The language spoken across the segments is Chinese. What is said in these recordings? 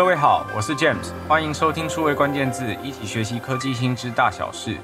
各位好，我是 James，欢迎收听数位关键字，一起学习科技新知大小事。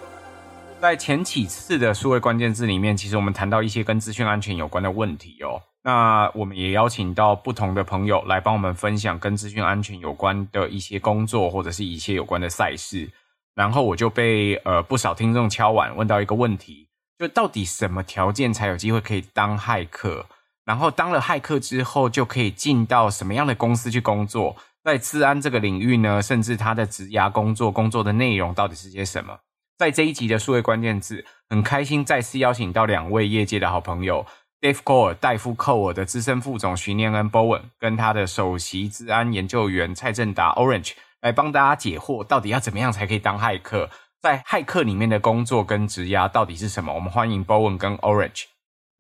在前几次的数位关键字里面，其实我们谈到一些跟资讯安全有关的问题哦。那我们也邀请到不同的朋友来帮我们分享跟资讯安全有关的一些工作，或者是一些有关的赛事。然后我就被呃不少听众敲碗问到一个问题，就到底什么条件才有机会可以当骇客？然后当了骇客之后，就可以进到什么样的公司去工作？在治安这个领域呢，甚至他的职涯工作工作的内容到底是些什么？在这一集的数位关键字，很开心再次邀请到两位业界的好朋友，Dave Core 戴夫寇尔的资深副总徐念恩 Bowen，跟他的首席治安研究员蔡正达 Orange 来帮大家解惑，到底要怎么样才可以当骇客？在骇客里面的工作跟职涯到底是什么？我们欢迎 Bowen 跟 Orange。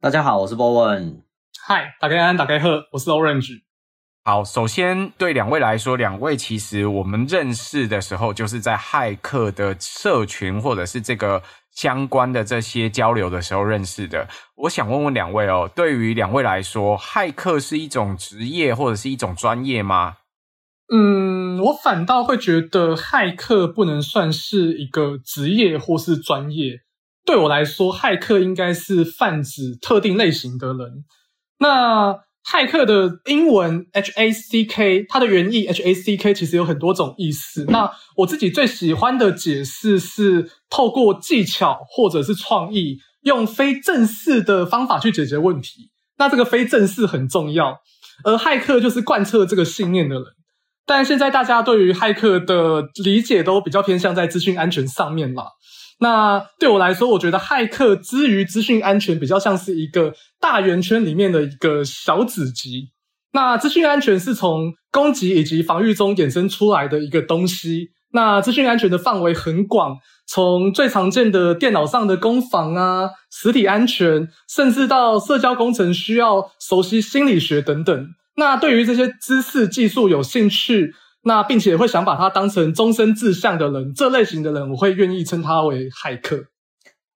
大家好，我是 Bowen。嗨，大家安，大家好，我是 Orange。好，首先对两位来说，两位其实我们认识的时候，就是在骇客的社群或者是这个相关的这些交流的时候认识的。我想问问两位哦，对于两位来说，骇客是一种职业或者是一种专业吗？嗯，我反倒会觉得骇客不能算是一个职业或是专业。对我来说，骇客应该是泛指特定类型的人。那骇客的英文 H A C K，它的原意 H A C K 其实有很多种意思。那我自己最喜欢的解释是，透过技巧或者是创意，用非正式的方法去解决问题。那这个非正式很重要，而骇客就是贯彻这个信念的人。但现在大家对于骇客的理解都比较偏向在资讯安全上面啦。那对我来说，我觉得骇客之于资讯安全，比较像是一个大圆圈里面的一个小子集。那资讯安全是从攻击以及防御中衍生出来的一个东西。那资讯安全的范围很广，从最常见的电脑上的攻防啊，实体安全，甚至到社交工程需要熟悉心理学等等。那对于这些知识技术有兴趣，那并且会想把它当成终身志向的人，这类型的人，我会愿意称他为骇客。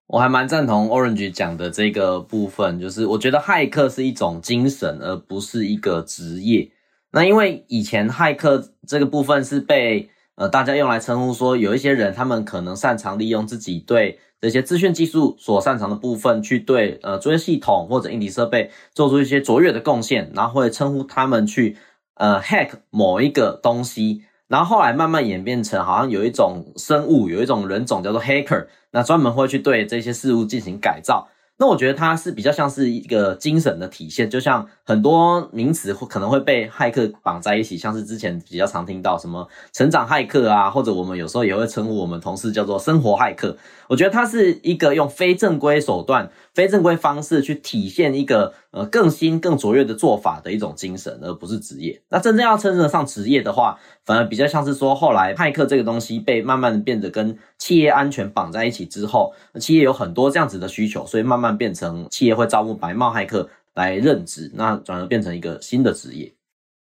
我还蛮赞同 Orange 讲的这个部分，就是我觉得骇客是一种精神，而不是一个职业。那因为以前骇客这个部分是被呃大家用来称呼说，有一些人他们可能擅长利用自己对这些资讯技术所擅长的部分，去对呃作业系统或者硬体设备做出一些卓越的贡献，然后会称呼他们去。呃，hack 某一个东西，然后后来慢慢演变成，好像有一种生物，有一种人种叫做 hacker，那专门会去对这些事物进行改造。那我觉得它是比较像是一个精神的体现，就像很多名词会可能会被骇客绑在一起，像是之前比较常听到什么成长骇客啊，或者我们有时候也会称呼我们同事叫做生活骇客。我觉得它是一个用非正规手段、非正规方式去体现一个呃更新、更卓越的做法的一种精神，而不是职业。那真正要称得上职业的话，反而比较像是说，后来骇客这个东西被慢慢变得跟企业安全绑在一起之后，企业有很多这样子的需求，所以慢慢变成企业会招募白帽骇客来任职，那转而变成一个新的职业。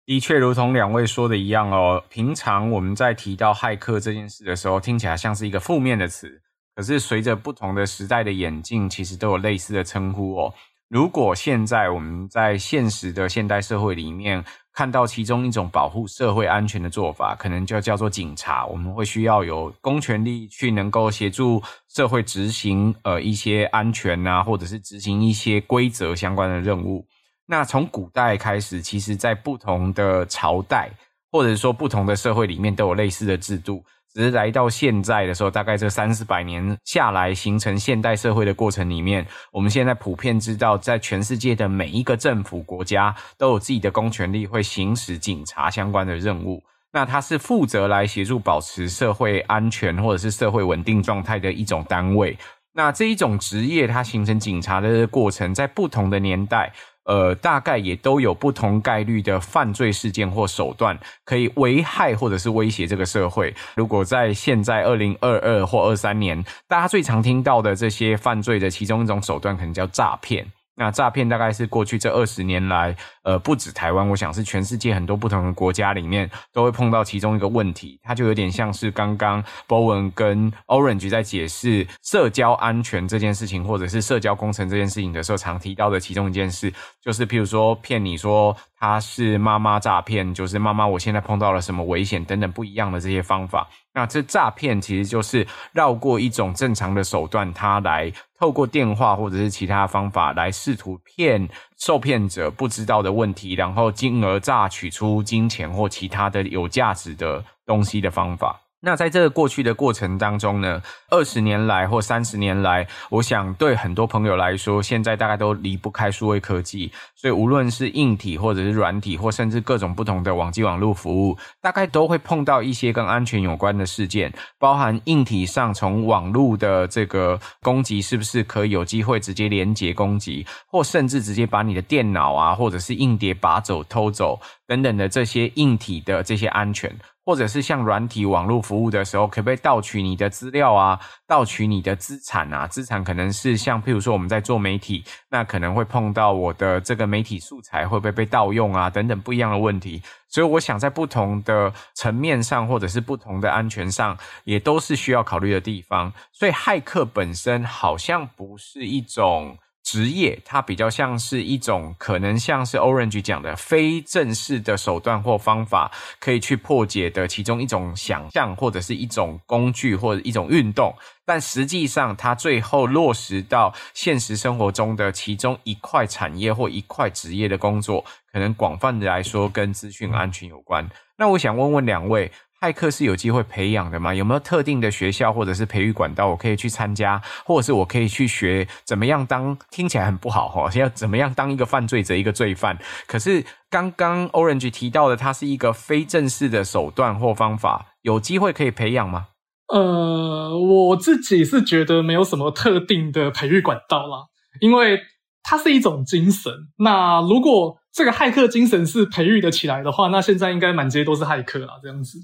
的确，如同两位说的一样哦，平常我们在提到骇客这件事的时候，听起来像是一个负面的词，可是随着不同的时代的演进，其实都有类似的称呼哦。如果现在我们在现实的现代社会里面，看到其中一种保护社会安全的做法，可能就叫做警察。我们会需要有公权力去能够协助社会执行呃一些安全啊，或者是执行一些规则相关的任务。那从古代开始，其实在不同的朝代或者说不同的社会里面都有类似的制度。只是来到现在的时候，大概这三四百年下来形成现代社会的过程里面，我们现在普遍知道，在全世界的每一个政府国家都有自己的公权力，会行使警察相关的任务。那它是负责来协助保持社会安全或者是社会稳定状态的一种单位。那这一种职业，它形成警察的过程，在不同的年代。呃，大概也都有不同概率的犯罪事件或手段，可以危害或者是威胁这个社会。如果在现在二零二二或二三年，大家最常听到的这些犯罪的其中一种手段，可能叫诈骗。那诈骗大概是过去这二十年来，呃，不止台湾，我想是全世界很多不同的国家里面都会碰到其中一个问题，它就有点像是刚刚 Bowen 跟 Orange 在解释社交安全这件事情，或者是社交工程这件事情的时候，常提到的其中一件事，就是譬如说骗你说它是妈妈诈骗，就是妈妈我现在碰到了什么危险等等不一样的这些方法。那这诈骗其实就是绕过一种正常的手段，它来透过电话或者是其他方法来试图骗受骗者不知道的问题，然后金额诈取出金钱或其他的有价值的东西的方法。那在这个过去的过程当中呢，二十年来或三十年来，我想对很多朋友来说，现在大概都离不开数位科技，所以无论是硬体或者是软体，或甚至各种不同的网际网络服务，大概都会碰到一些跟安全有关的事件，包含硬体上从网络的这个攻击是不是可以有机会直接连接攻击，或甚至直接把你的电脑啊，或者是硬碟拔走、偷走等等的这些硬体的这些安全。或者是像软体网络服务的时候，可不可以盗取你的资料啊？盗取你的资产啊？资产可能是像譬如说我们在做媒体，那可能会碰到我的这个媒体素材会不会被盗用啊？等等不一样的问题。所以我想在不同的层面上，或者是不同的安全上，也都是需要考虑的地方。所以骇客本身好像不是一种。职业，它比较像是一种可能像是 Orange 讲的非正式的手段或方法，可以去破解的其中一种想象，或者是一种工具或者一种运动。但实际上，它最后落实到现实生活中的其中一块产业或一块职业的工作，可能广泛的来说跟资讯安全有关。那我想问问两位。骇客是有机会培养的吗？有没有特定的学校或者是培育管道，我可以去参加，或者是我可以去学怎么样当？听起来很不好哈，要怎么样当一个犯罪者，一个罪犯？可是刚刚 Orange 提到的，它是一个非正式的手段或方法，有机会可以培养吗？呃，我自己是觉得没有什么特定的培育管道啦，因为它是一种精神。那如果这个骇客精神是培育得起来的话，那现在应该满街都是骇客啦，这样子。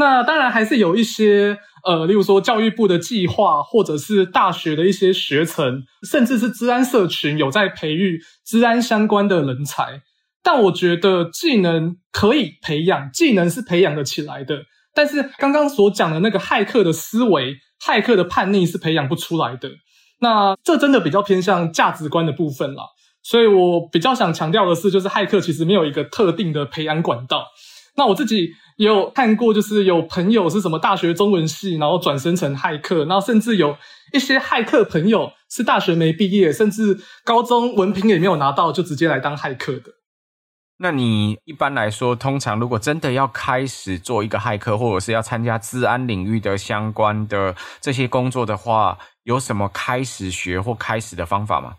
那当然还是有一些呃，例如说教育部的计划，或者是大学的一些学程，甚至是治安社群有在培育治安相关的人才。但我觉得技能可以培养，技能是培养得起来的。但是刚刚所讲的那个骇客的思维、骇客的叛逆是培养不出来的。那这真的比较偏向价值观的部分啦。所以我比较想强调的是，就是骇客其实没有一个特定的培养管道。那我自己。也有看过，就是有朋友是什么大学中文系，然后转生成骇客，然后甚至有一些骇客朋友是大学没毕业，甚至高中文凭也没有拿到，就直接来当骇客的。那你一般来说，通常如果真的要开始做一个骇客，或者是要参加治安领域的相关的这些工作的话，有什么开始学或开始的方法吗？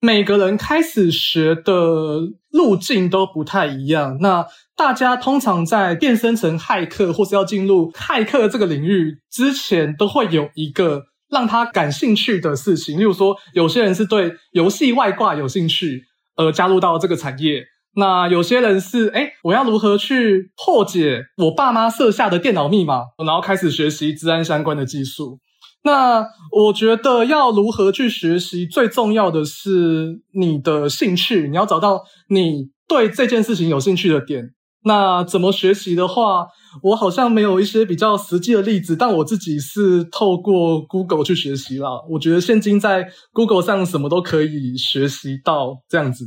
每个人开始学的路径都不太一样。那大家通常在变身成骇客，或是要进入骇客这个领域之前，都会有一个让他感兴趣的事情。例如说，有些人是对游戏外挂有兴趣，而加入到这个产业。那有些人是，诶，我要如何去破解我爸妈设下的电脑密码，然后开始学习治安相关的技术。那我觉得要如何去学习，最重要的是你的兴趣，你要找到你对这件事情有兴趣的点。那怎么学习的话，我好像没有一些比较实际的例子，但我自己是透过 Google 去学习啦。我觉得现今在 Google 上什么都可以学习到这样子。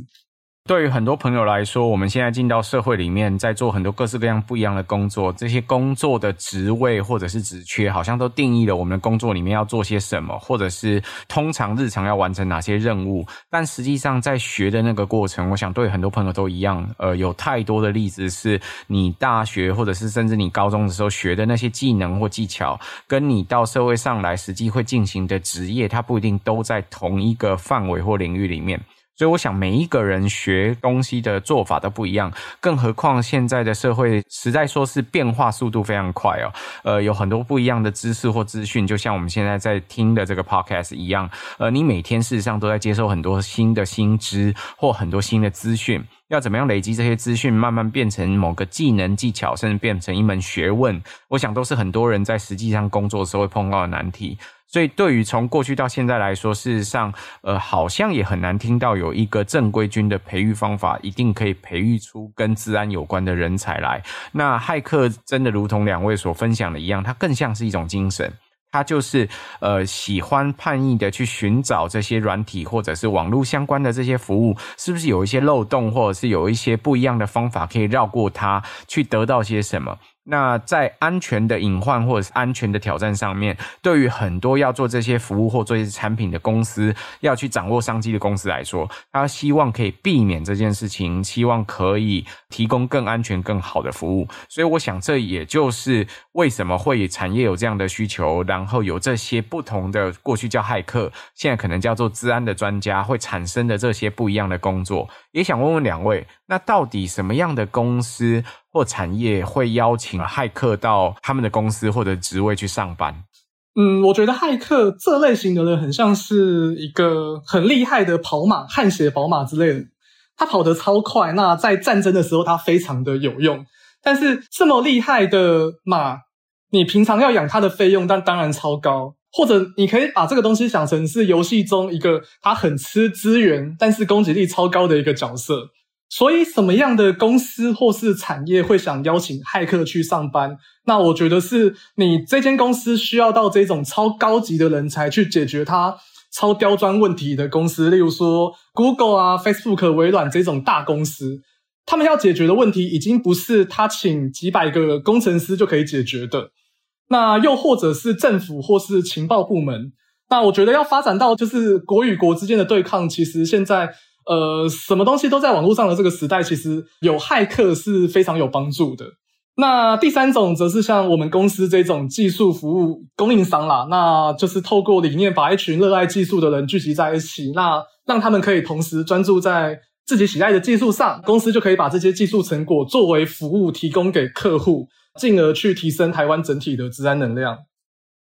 对于很多朋友来说，我们现在进到社会里面，在做很多各式各样不一样的工作。这些工作的职位或者是职缺，好像都定义了我们的工作里面要做些什么，或者是通常日常要完成哪些任务。但实际上，在学的那个过程，我想对很多朋友都一样。呃，有太多的例子是你大学或者是甚至你高中的时候学的那些技能或技巧，跟你到社会上来实际会进行的职业，它不一定都在同一个范围或领域里面。所以我想，每一个人学东西的做法都不一样，更何况现在的社会实在说是变化速度非常快哦。呃，有很多不一样的知识或资讯，就像我们现在在听的这个 podcast 一样。呃，你每天事实上都在接受很多新的新知或很多新的资讯，要怎么样累积这些资讯，慢慢变成某个技能技巧，甚至变成一门学问，我想都是很多人在实际上工作的时候会碰到的难题。所以，对于从过去到现在来说，事实上，呃，好像也很难听到有一个正规军的培育方法，一定可以培育出跟治安有关的人才来。那骇客真的如同两位所分享的一样，它更像是一种精神，他就是呃喜欢叛逆的去寻找这些软体或者是网络相关的这些服务，是不是有一些漏洞，或者是有一些不一样的方法可以绕过它，去得到些什么？那在安全的隐患或者是安全的挑战上面，对于很多要做这些服务或做这些产品的公司，要去掌握商机的公司来说，他希望可以避免这件事情，希望可以提供更安全、更好的服务。所以，我想这也就是为什么会产业有这样的需求，然后有这些不同的过去叫骇客，现在可能叫做治安的专家会产生的这些不一样的工作。也想问问两位，那到底什么样的公司或产业会邀请骇客到他们的公司或者职位去上班？嗯，我觉得骇客这类型的人很像是一个很厉害的跑马，汗血宝马之类的，他跑得超快。那在战争的时候，他非常的有用。但是这么厉害的马，你平常要养它的费用，但当然超高。或者你可以把这个东西想成是游戏中一个他很吃资源，但是攻击力超高的一个角色。所以什么样的公司或是产业会想邀请骇客去上班？那我觉得是你这间公司需要到这种超高级的人才去解决它超刁钻问题的公司，例如说 Google 啊、Facebook、微软这种大公司，他们要解决的问题已经不是他请几百个工程师就可以解决的。那又或者是政府或是情报部门，那我觉得要发展到就是国与国之间的对抗，其实现在呃什么东西都在网络上的这个时代，其实有骇客是非常有帮助的。那第三种则是像我们公司这种技术服务供应商啦，那就是透过理念把一群热爱技术的人聚集在一起，那让他们可以同时专注在自己喜爱的技术上，公司就可以把这些技术成果作为服务提供给客户。进而去提升台湾整体的资安能量。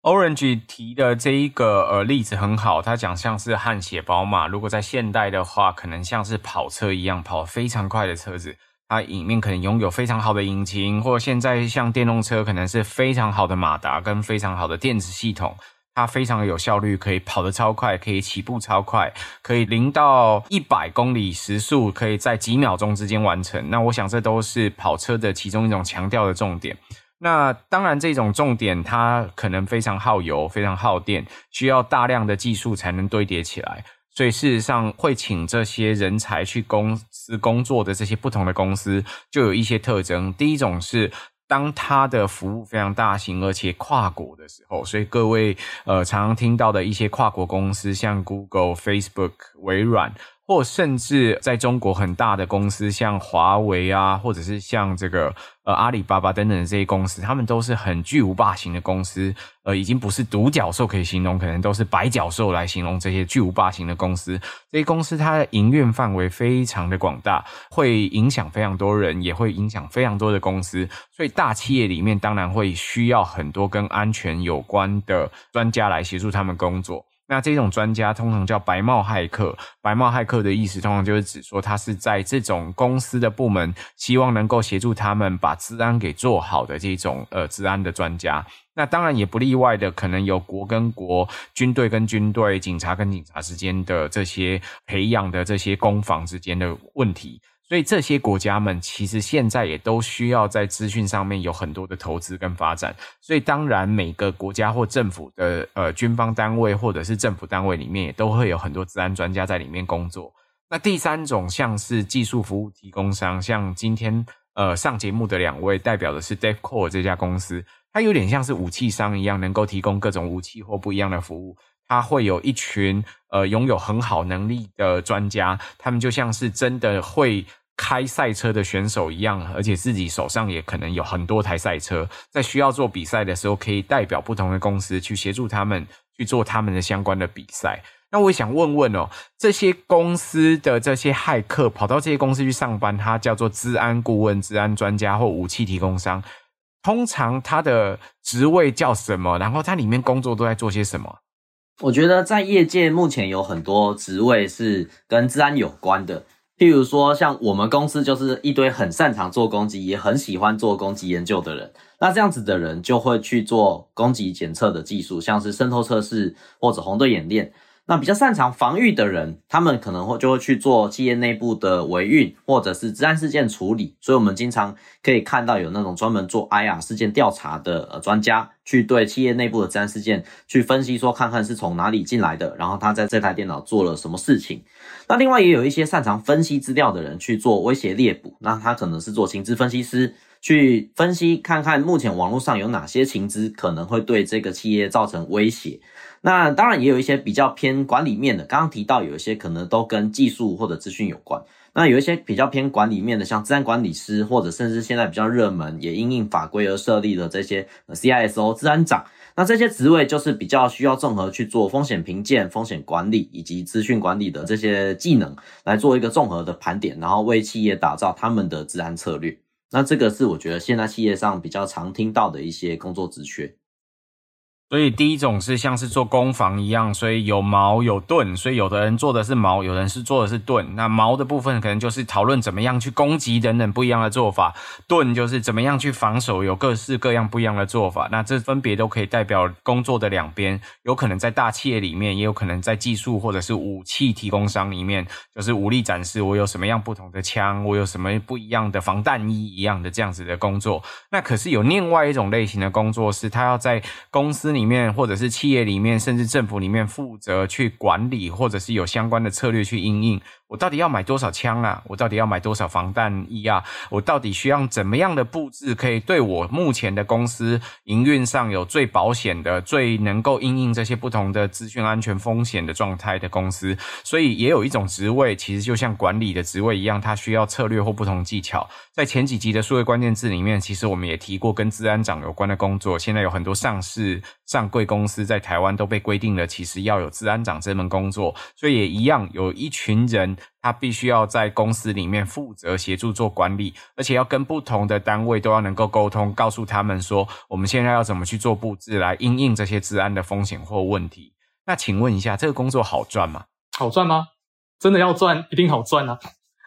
Orange 提的这一个呃例子很好，他讲像是汗血宝马，如果在现代的话，可能像是跑车一样跑非常快的车子，它里面可能拥有非常好的引擎，或现在像电动车，可能是非常好的马达跟非常好的电子系统。它非常有效率，可以跑得超快，可以起步超快，可以零到一百公里时速可以在几秒钟之间完成。那我想这都是跑车的其中一种强调的重点。那当然，这种重点它可能非常耗油，非常耗电，需要大量的技术才能堆叠起来。所以事实上，会请这些人才去公司工作的这些不同的公司，就有一些特征。第一种是。当它的服务非常大型，而且跨国的时候，所以各位呃常常听到的一些跨国公司，像 Google、Facebook、微软。或甚至在中国很大的公司，像华为啊，或者是像这个呃阿里巴巴等等的这些公司，他们都是很巨无霸型的公司，呃，已经不是独角兽可以形容，可能都是百角兽来形容这些巨无霸型的公司。这些公司它的营运范围非常的广大，会影响非常多人，也会影响非常多的公司。所以大企业里面当然会需要很多跟安全有关的专家来协助他们工作。那这种专家通常叫白帽骇客，白帽骇客的意思通常就是指说他是在这种公司的部门，希望能够协助他们把治安给做好的这种呃治安的专家。那当然也不例外的，可能有国跟国、军队跟军队、警察跟警察之间的这些培养的这些攻防之间的问题。所以这些国家们其实现在也都需要在资讯上面有很多的投资跟发展。所以当然每个国家或政府的呃军方单位或者是政府单位里面也都会有很多治安专家在里面工作。那第三种像是技术服务提供商，像今天呃上节目的两位代表的是 DevCore 这家公司，它有点像是武器商一样，能够提供各种武器或不一样的服务。他会有一群呃拥有很好能力的专家，他们就像是真的会。开赛车的选手一样，而且自己手上也可能有很多台赛车，在需要做比赛的时候，可以代表不同的公司去协助他们去做他们的相关的比赛。那我想问问哦，这些公司的这些骇客跑到这些公司去上班，他叫做治安顾问、治安专家或武器提供商，通常他的职位叫什么？然后他里面工作都在做些什么？我觉得在业界目前有很多职位是跟治安有关的。譬如说，像我们公司就是一堆很擅长做攻击，也很喜欢做攻击研究的人。那这样子的人就会去做攻击检测的技术，像是渗透测试或者红队演练。那比较擅长防御的人，他们可能会就会去做企业内部的维运或者是治安事件处理。所以，我们经常可以看到有那种专门做 IR 事件调查的呃专家，去对企业内部的治安事件去分析，说看看是从哪里进来的，然后他在这台电脑做了什么事情。那另外也有一些擅长分析资料的人去做威胁猎捕，那他可能是做情资分析师，去分析看看目前网络上有哪些情资可能会对这个企业造成威胁。那当然也有一些比较偏管理面的，刚刚提到有一些可能都跟技术或者资讯有关。那有一些比较偏管理面的，像治安管理师，或者甚至现在比较热门也因应法规而设立的这些 CISO 治安长。那这些职位就是比较需要综合去做风险评鉴、风险管理以及资讯管理的这些技能，来做一个综合的盘点，然后为企业打造他们的治安策略。那这个是我觉得现在企业上比较常听到的一些工作职缺。所以第一种是像是做攻防一样，所以有矛有盾，所以有的人做的是矛，有人是做的是盾。那矛的部分可能就是讨论怎么样去攻击等等不一样的做法，盾就是怎么样去防守，有各式各样不一样的做法。那这分别都可以代表工作的两边，有可能在大企业里面，也有可能在技术或者是武器提供商里面，就是武力展示我有什么样不同的枪，我有什么不一样的防弹衣一样的这样子的工作。那可是有另外一种类型的工作是，他要在公司。里面或者是企业里面，甚至政府里面负责去管理，或者是有相关的策略去应用。我到底要买多少枪啊？我到底要买多少防弹衣啊？我到底需要怎么样的布置，可以对我目前的公司营运上有最保险的、最能够因应这些不同的资讯安全风险的状态的公司？所以也有一种职位，其实就像管理的职位一样，它需要策略或不同技巧。在前几集的数位关键字里面，其实我们也提过跟治安长有关的工作。现在有很多上市上柜公司在台湾都被规定了，其实要有治安长这门工作。所以也一样，有一群人。他必须要在公司里面负责协助做管理，而且要跟不同的单位都要能够沟通，告诉他们说我们现在要怎么去做布置来因应这些治安的风险或问题。那请问一下，这个工作好赚吗？好赚吗？真的要赚，一定好赚啊！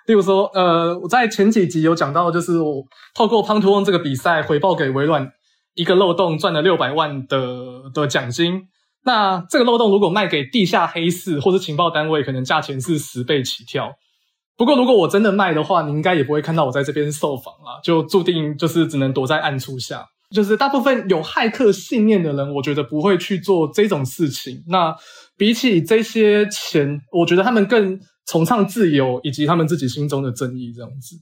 例如说，呃，我在前几集有讲到，就是我透过 Pwn2Own 这个比赛回报给微软一个漏洞赚了六百万的的奖金。那这个漏洞如果卖给地下黑市或者情报单位，可能价钱是十倍起跳。不过如果我真的卖的话，你应该也不会看到我在这边受访啦，就注定就是只能躲在暗处下。就是大部分有骇客信念的人，我觉得不会去做这种事情。那比起这些钱，我觉得他们更崇尚自由以及他们自己心中的正义这样子。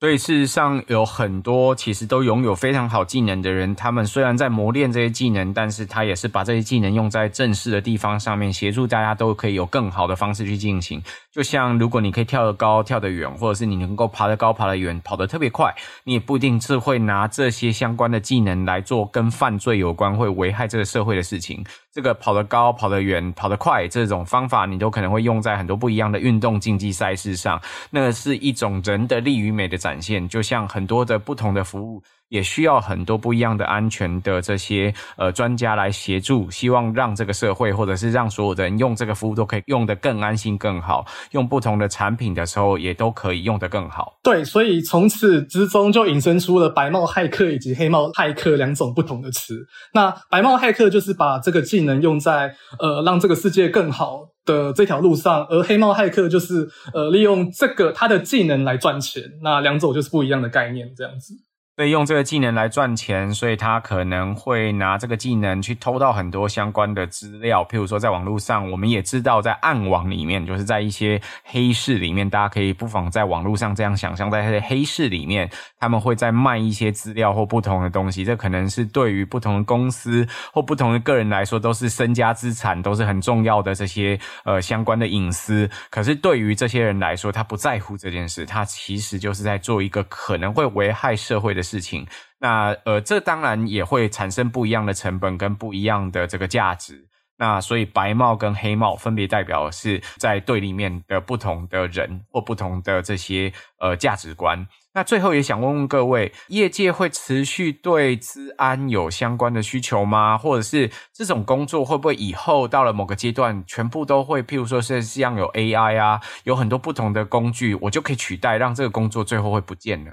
所以事实上，有很多其实都拥有非常好技能的人，他们虽然在磨练这些技能，但是他也是把这些技能用在正式的地方上面，协助大家都可以有更好的方式去进行。就像如果你可以跳得高、跳得远，或者是你能够爬得高、爬得远、跑得特别快，你也不一定是会拿这些相关的技能来做跟犯罪有关、会危害这个社会的事情。这个跑得高、跑得远、跑得快这种方法，你都可能会用在很多不一样的运动竞技赛事上。那是一种人的力与美的展展现，就像很多的不同的服务。也需要很多不一样的安全的这些呃专家来协助，希望让这个社会或者是让所有的人用这个服务都可以用得更安心更好，用不同的产品的时候也都可以用得更好。对，所以从此之中就引申出了白帽骇客以及黑帽骇客两种不同的词。那白帽骇客就是把这个技能用在呃让这个世界更好的这条路上，而黑帽骇客就是呃利用这个他的技能来赚钱。那两种就是不一样的概念，这样子。所以用这个技能来赚钱，所以他可能会拿这个技能去偷到很多相关的资料。譬如说，在网络上，我们也知道，在暗网里面，就是在一些黑市里面，大家可以不妨在网络上这样想象，在黑市里面，他们会在卖一些资料或不同的东西。这可能是对于不同的公司或不同的个人来说，都是身家资产，都是很重要的这些呃相关的隐私。可是对于这些人来说，他不在乎这件事，他其实就是在做一个可能会危害社会的事情，那呃，这当然也会产生不一样的成本跟不一样的这个价值。那所以白帽跟黑帽分别代表是在对立面的不同的人或不同的这些呃价值观。那最后也想问问各位，业界会持续对资安有相关的需求吗？或者是这种工作会不会以后到了某个阶段，全部都会，譬如说是像有 AI 啊，有很多不同的工具，我就可以取代，让这个工作最后会不见了？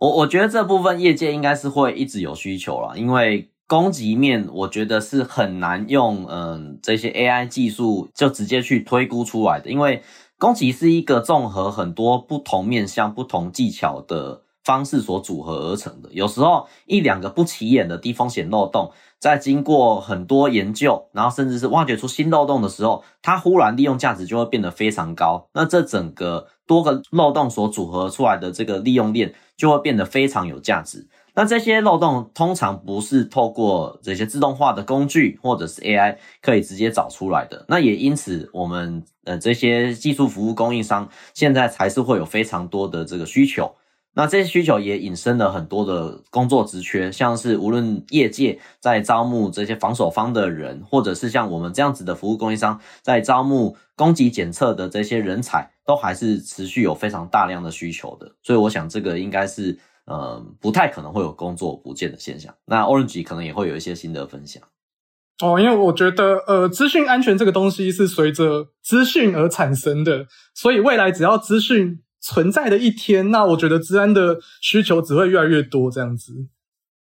我我觉得这部分业界应该是会一直有需求啦，因为攻击面，我觉得是很难用嗯这些 AI 技术就直接去推估出来的，因为攻击是一个综合很多不同面向、不同技巧的方式所组合而成的。有时候一两个不起眼的低风险漏洞，在经过很多研究，然后甚至是挖掘出新漏洞的时候，它忽然利用价值就会变得非常高。那这整个多个漏洞所组合出来的这个利用链，就会变得非常有价值。那这些漏洞通常不是透过这些自动化的工具或者是 AI 可以直接找出来的。那也因此，我们呃这些技术服务供应商现在才是会有非常多的这个需求。那这些需求也引申了很多的工作职缺，像是无论业界在招募这些防守方的人，或者是像我们这样子的服务供应商在招募攻击检测的这些人才，都还是持续有非常大量的需求的。所以我想这个应该是。呃，不太可能会有工作不见的现象。那 Orange 可能也会有一些心得分享。哦，因为我觉得，呃，资讯安全这个东西是随着资讯而产生的，所以未来只要资讯存在的一天，那我觉得治安的需求只会越来越多。这样子，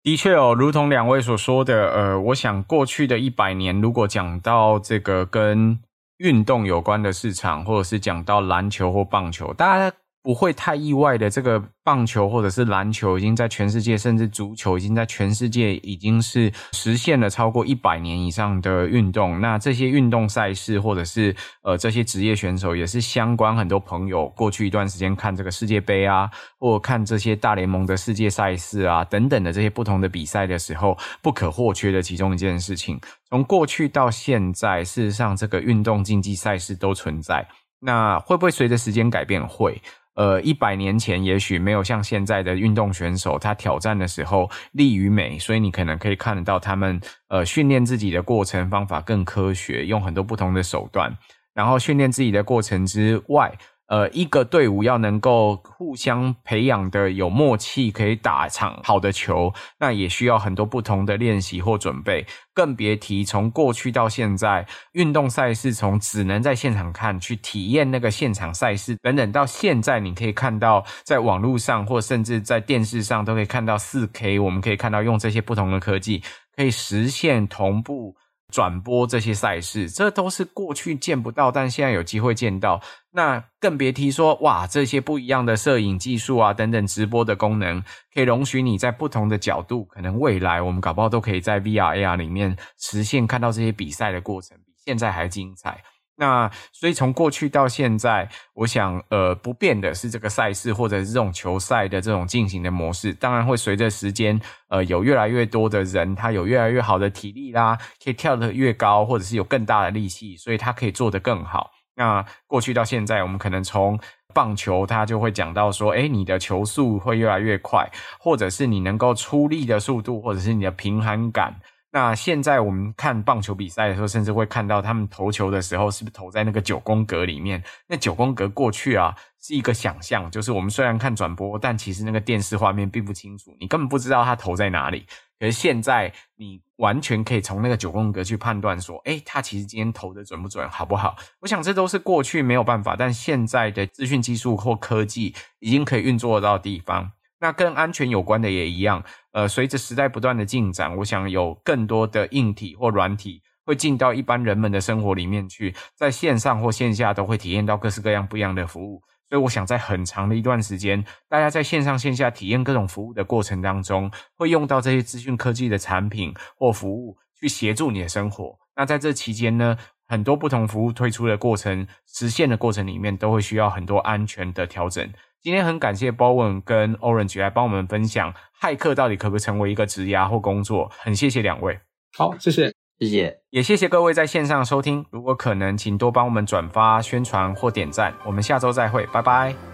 的确哦，如同两位所说的，呃，我想过去的一百年，如果讲到这个跟运动有关的市场，或者是讲到篮球或棒球，大家不会太意外的，这个棒球或者是篮球已经在全世界，甚至足球已经在全世界已经是实现了超过一百年以上的运动。那这些运动赛事或者是呃这些职业选手，也是相关很多朋友过去一段时间看这个世界杯啊，或看这些大联盟的世界赛事啊等等的这些不同的比赛的时候，不可或缺的其中一件事情。从过去到现在，事实上这个运动竞技赛事都存在。那会不会随着时间改变？会。呃，一百年前也许没有像现在的运动选手，他挑战的时候力与美，所以你可能可以看得到他们呃训练自己的过程方法更科学，用很多不同的手段，然后训练自己的过程之外。呃，一个队伍要能够互相培养的有默契，可以打场好的球，那也需要很多不同的练习或准备。更别提从过去到现在，运动赛事从只能在现场看，去体验那个现场赛事等等，到现在你可以看到，在网络上或甚至在电视上都可以看到四 K，我们可以看到用这些不同的科技可以实现同步。转播这些赛事，这都是过去见不到，但现在有机会见到。那更别提说，哇，这些不一样的摄影技术啊，等等直播的功能，可以容许你在不同的角度，可能未来我们搞不好都可以在 VR、AR 里面实现看到这些比赛的过程，比现在还精彩。那所以从过去到现在，我想呃不变的是这个赛事或者是这种球赛的这种进行的模式，当然会随着时间呃有越来越多的人，他有越来越好的体力啦，可以跳得越高，或者是有更大的力气，所以他可以做得更好。那过去到现在，我们可能从棒球，他就会讲到说，诶，你的球速会越来越快，或者是你能够出力的速度，或者是你的平衡感。那现在我们看棒球比赛的时候，甚至会看到他们投球的时候，是不是投在那个九宫格里面？那九宫格过去啊，是一个想象，就是我们虽然看转播，但其实那个电视画面并不清楚，你根本不知道他投在哪里。可是现在，你完全可以从那个九宫格去判断说，诶，他其实今天投的准不准，好不好？我想这都是过去没有办法，但现在的资讯技术或科技已经可以运作得到地方。那跟安全有关的也一样，呃，随着时代不断的进展，我想有更多的硬体或软体会进到一般人们的生活里面去，在线上或线下都会体验到各式各样不一样的服务。所以我想在很长的一段时间，大家在线上线下体验各种服务的过程当中，会用到这些资讯科技的产品或服务去协助你的生活。那在这期间呢，很多不同服务推出的过程、实现的过程里面，都会需要很多安全的调整。今天很感谢 Bowen 跟 Orange 来帮我们分享骇客到底可不可以成为一个职业或工作，很谢谢两位。好，谢谢，谢谢，也谢谢各位在线上收听。如果可能，请多帮我们转发、宣传或点赞。我们下周再会，拜拜。